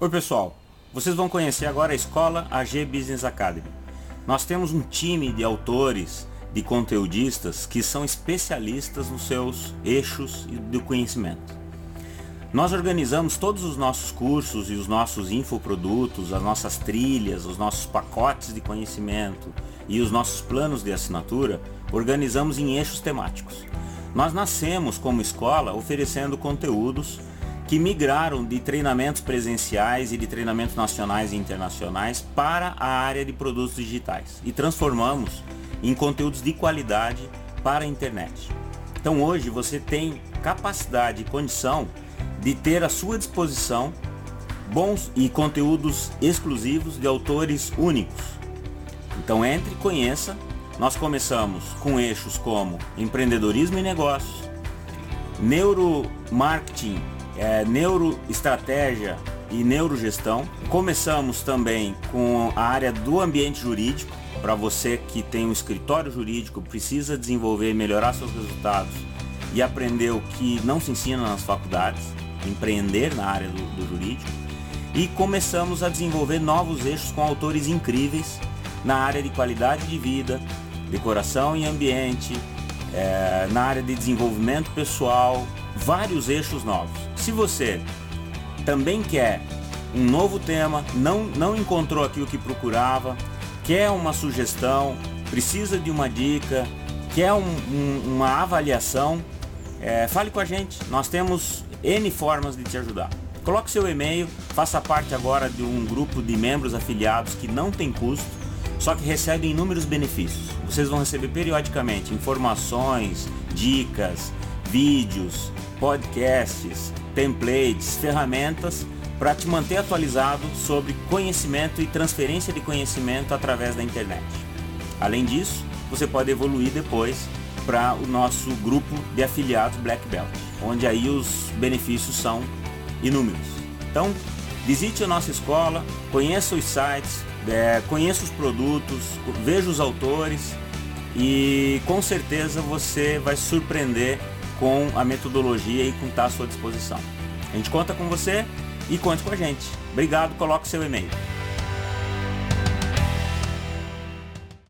Oi pessoal, vocês vão conhecer agora a escola AG Business Academy. Nós temos um time de autores, de conteudistas que são especialistas nos seus eixos do conhecimento. Nós organizamos todos os nossos cursos e os nossos infoprodutos, as nossas trilhas, os nossos pacotes de conhecimento e os nossos planos de assinatura, organizamos em eixos temáticos. Nós nascemos como escola oferecendo conteúdos que migraram de treinamentos presenciais e de treinamentos nacionais e internacionais para a área de produtos digitais e transformamos em conteúdos de qualidade para a internet. Então hoje você tem capacidade e condição de ter à sua disposição bons e conteúdos exclusivos de autores únicos. Então entre e conheça. Nós começamos com eixos como empreendedorismo e negócios, neuromarketing é, neuroestratégia e neurogestão. Começamos também com a área do ambiente jurídico, para você que tem um escritório jurídico, precisa desenvolver e melhorar seus resultados e aprender o que não se ensina nas faculdades, empreender na área do, do jurídico. E começamos a desenvolver novos eixos com autores incríveis na área de qualidade de vida, decoração e ambiente, é, na área de desenvolvimento pessoal, vários eixos novos. Se você também quer um novo tema, não, não encontrou aqui o que procurava, quer uma sugestão, precisa de uma dica, quer um, um, uma avaliação, é, fale com a gente. Nós temos N formas de te ajudar. Coloque seu e-mail, faça parte agora de um grupo de membros afiliados que não tem custo, só que recebe inúmeros benefícios. Vocês vão receber periodicamente informações, dicas, vídeos, podcasts, templates, ferramentas para te manter atualizado sobre conhecimento e transferência de conhecimento através da internet. Além disso, você pode evoluir depois para o nosso grupo de afiliados Black Belt, onde aí os benefícios são inúmeros. Então, visite a nossa escola, conheça os sites, é, conheça os produtos, veja os autores e com certeza você vai surpreender com a metodologia e com estar à sua disposição. A gente conta com você e conte com a gente. Obrigado, coloque seu e-mail.